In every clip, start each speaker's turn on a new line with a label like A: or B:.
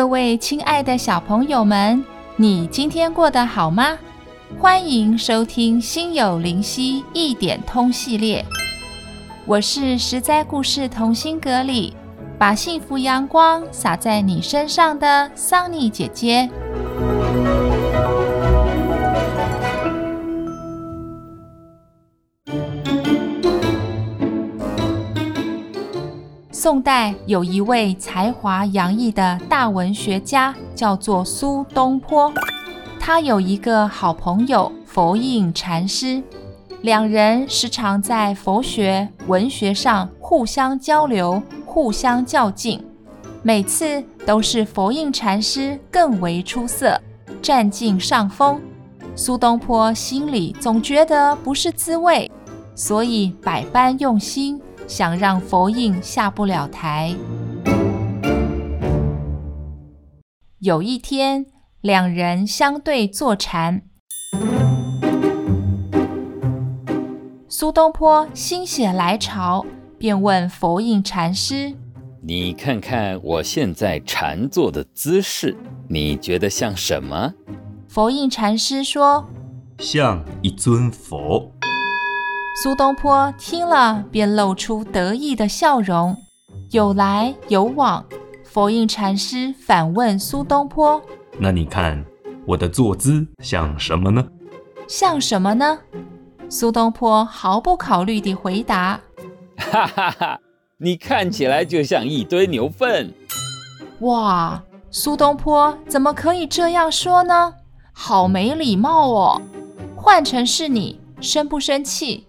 A: 各位亲爱的小朋友们，你今天过得好吗？欢迎收听《心有灵犀一点通》系列，我是十灾故事童心阁里把幸福阳光洒在你身上的桑尼姐姐。宋代有一位才华洋溢的大文学家，叫做苏东坡。他有一个好朋友佛印禅师，两人时常在佛学、文学上互相交流、互相较劲。每次都是佛印禅师更为出色，占尽上风。苏东坡心里总觉得不是滋味，所以百般用心。想让佛印下不了台。有一天，两人相对坐禅，苏东坡心血来潮，便问佛印禅师：“
B: 你看看我现在禅坐的姿势，你觉得像什么？”
A: 佛印禅师说：“
C: 像一尊佛。”
A: 苏东坡听了，便露出得意的笑容。有来有往，佛印禅师反问苏东坡：“
C: 那你看我的坐姿像什么呢？”“
A: 像什么呢？”苏东坡毫不考虑地回答：“
B: 哈哈哈，你看起来就像一堆牛粪。”
A: 哇，苏东坡怎么可以这样说呢？好没礼貌哦！换成是你，生不生气？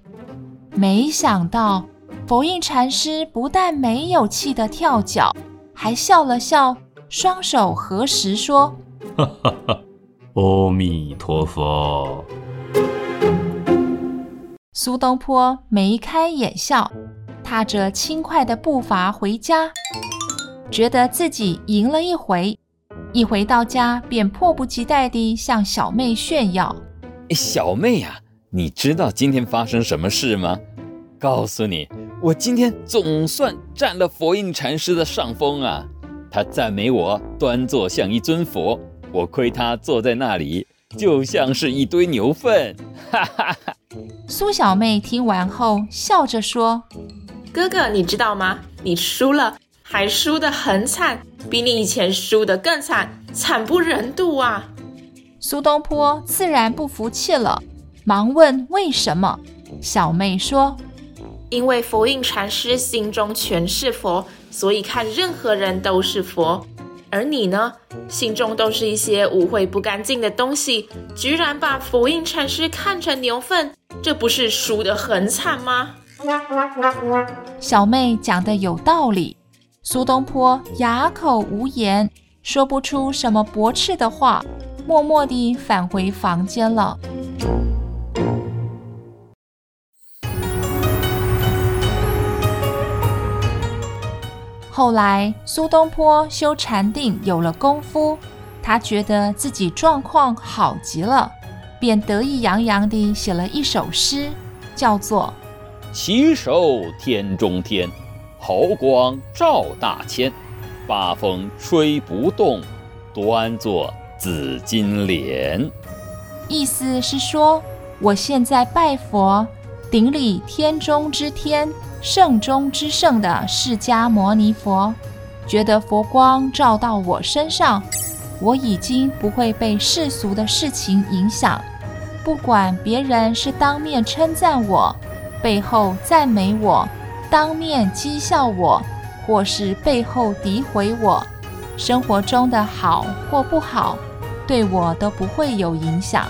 A: 没想到，佛印禅师不但没有气得跳脚，还笑了笑，双手合十说：“
C: 哈哈哈，阿弥陀佛。”
A: 苏东坡眉开眼笑，踏着轻快的步伐回家，觉得自己赢了一回。一回到家，便迫不及待地向小妹炫耀：“
B: 小妹呀！”你知道今天发生什么事吗？告诉你，我今天总算占了佛印禅师的上风啊！他赞美我端坐像一尊佛，我亏他坐在那里就像是一堆牛粪。哈哈哈！
A: 苏小妹听完后笑着说：“
D: 哥哥，你知道吗？你输了，还输得很惨，比你以前输得更惨，惨不忍睹啊！”
A: 苏东坡自然不服气了。忙问为什么？小妹说：“
D: 因为佛印禅师心中全是佛，所以看任何人都是佛。而你呢，心中都是一些污秽不干净的东西，居然把佛印禅师看成牛粪，这不是输得很惨吗？”
A: 小妹讲的有道理。苏东坡哑口无言，说不出什么驳斥的话，默默地返回房间了。后来，苏东坡修禅定有了功夫，他觉得自己状况好极了，便得意洋洋地写了一首诗，叫做《
B: 稽首天中天，毫光照大千，八风吹不动，端坐紫金莲》。
A: 意思是说，我现在拜佛，顶礼天中之天。圣中之圣的释迦牟尼佛，觉得佛光照到我身上，我已经不会被世俗的事情影响。不管别人是当面称赞我，背后赞美我，当面讥笑我，或是背后诋毁我，生活中的好或不好，对我都不会有影响。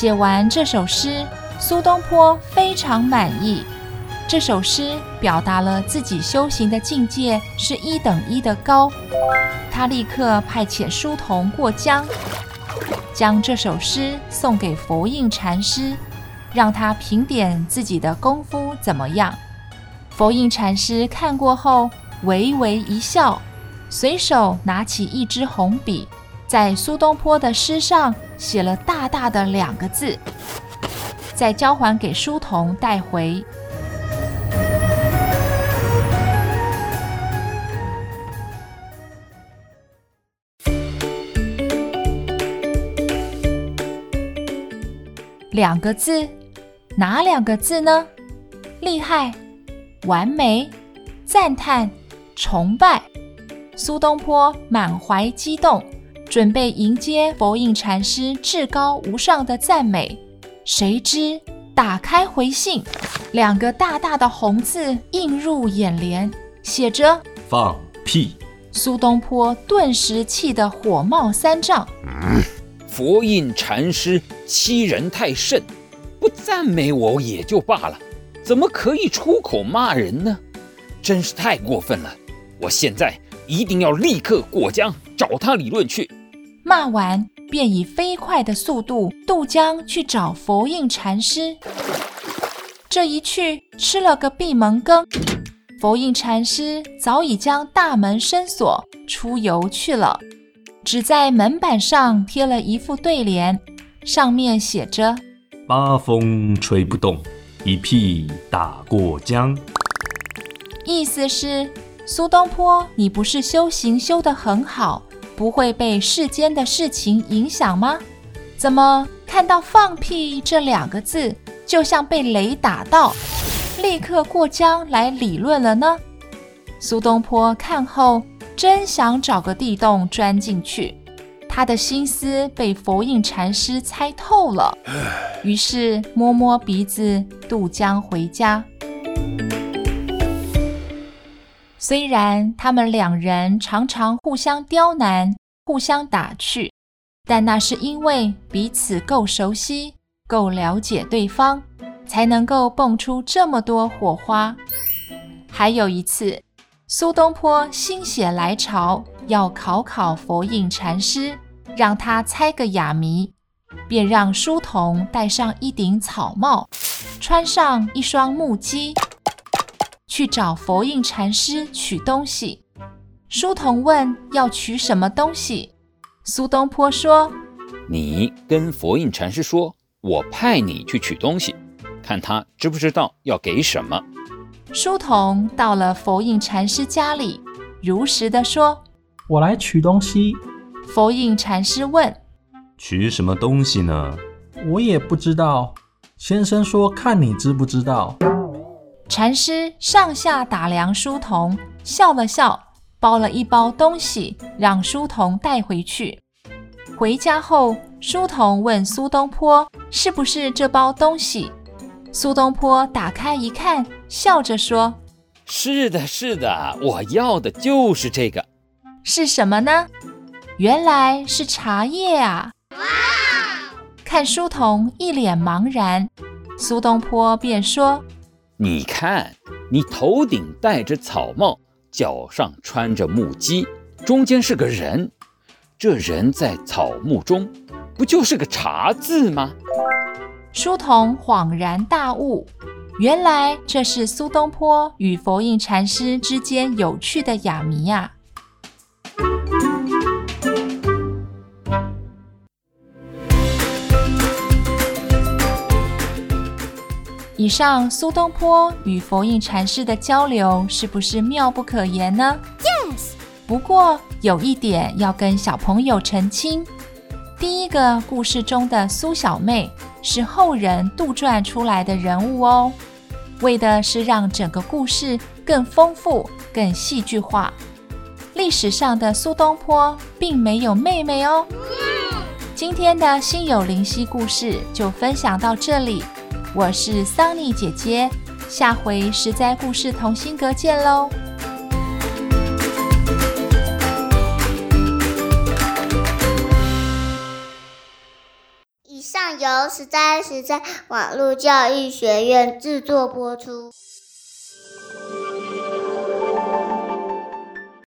A: 写完这首诗，苏东坡非常满意。这首诗表达了自己修行的境界是一等一的高。他立刻派遣书童过江，将这首诗送给佛印禅师，让他评点自己的功夫怎么样。佛印禅师看过后，微微一笑，随手拿起一支红笔，在苏东坡的诗上写了大大的两个字，再交还给书童带回。两个字，哪两个字呢？厉害、完美、赞叹、崇拜。苏东坡满怀激动，准备迎接佛印禅师至高无上的赞美。谁知打开回信，两个大大的红字映入眼帘，写着“
C: 放屁”。
A: 苏东坡顿时气得火冒三丈。
B: 嗯佛印禅师欺人太甚，不赞美我也就罢了，怎么可以出口骂人呢？真是太过分了！我现在一定要立刻过江找他理论去。
A: 骂完，便以飞快的速度渡江去找佛印禅师。这一去吃了个闭门羹，佛印禅师早已将大门深锁，出游去了。只在门板上贴了一副对联，上面写着：“
C: 八风吹不动，一屁打过江。”
A: 意思是苏东坡，你不是修行修得很好，不会被世间的事情影响吗？怎么看到“放屁”这两个字，就像被雷打到，立刻过江来理论了呢？苏东坡看后。真想找个地洞钻进去，他的心思被佛印禅师猜透了，于是摸摸鼻子渡江回家。虽然他们两人常常互相刁难、互相打趣，但那是因为彼此够熟悉、够了解对方，才能够蹦出这么多火花。还有一次。苏东坡心血来潮，要考考佛印禅师，让他猜个哑谜，便让书童戴上一顶草帽，穿上一双木屐，去找佛印禅师取东西。书童问要取什么东西，苏东坡说：“
B: 你跟佛印禅师说，我派你去取东西，看他知不知道要给什么。”
A: 书童到了佛印禅师家里，如实的说：“
E: 我来取东西。”
A: 佛印禅师问：“
C: 取什么东西呢？”“
E: 我也不知道。”先生说：“看你知不知道。”
A: 禅师上下打量书童，笑了笑，包了一包东西让书童带回去。回家后，书童问苏东坡：“是不是这包东西？”苏东坡打开一看，笑着说：“
B: 是的，是的，我要的就是这个。
A: 是什么呢？原来是茶叶啊！”哇！看书童一脸茫然，苏东坡便说：“
B: 你看，你头顶戴着草帽，脚上穿着木屐，中间是个人，这人在草木中，不就是个茶字吗？”
A: 书童恍然大悟，原来这是苏东坡与佛印禅师之间有趣的哑谜呀！以上苏东坡与佛印禅师的交流是不是妙不可言呢？Yes。不过有一点要跟小朋友澄清：第一个故事中的苏小妹。是后人杜撰出来的人物哦，为的是让整个故事更丰富、更戏剧化。历史上的苏东坡并没有妹妹哦。今天的心有灵犀故事就分享到这里，我是桑尼姐姐，下回实在故事同心阁见喽。
F: 以上由实在实在网络教育学院制作播出。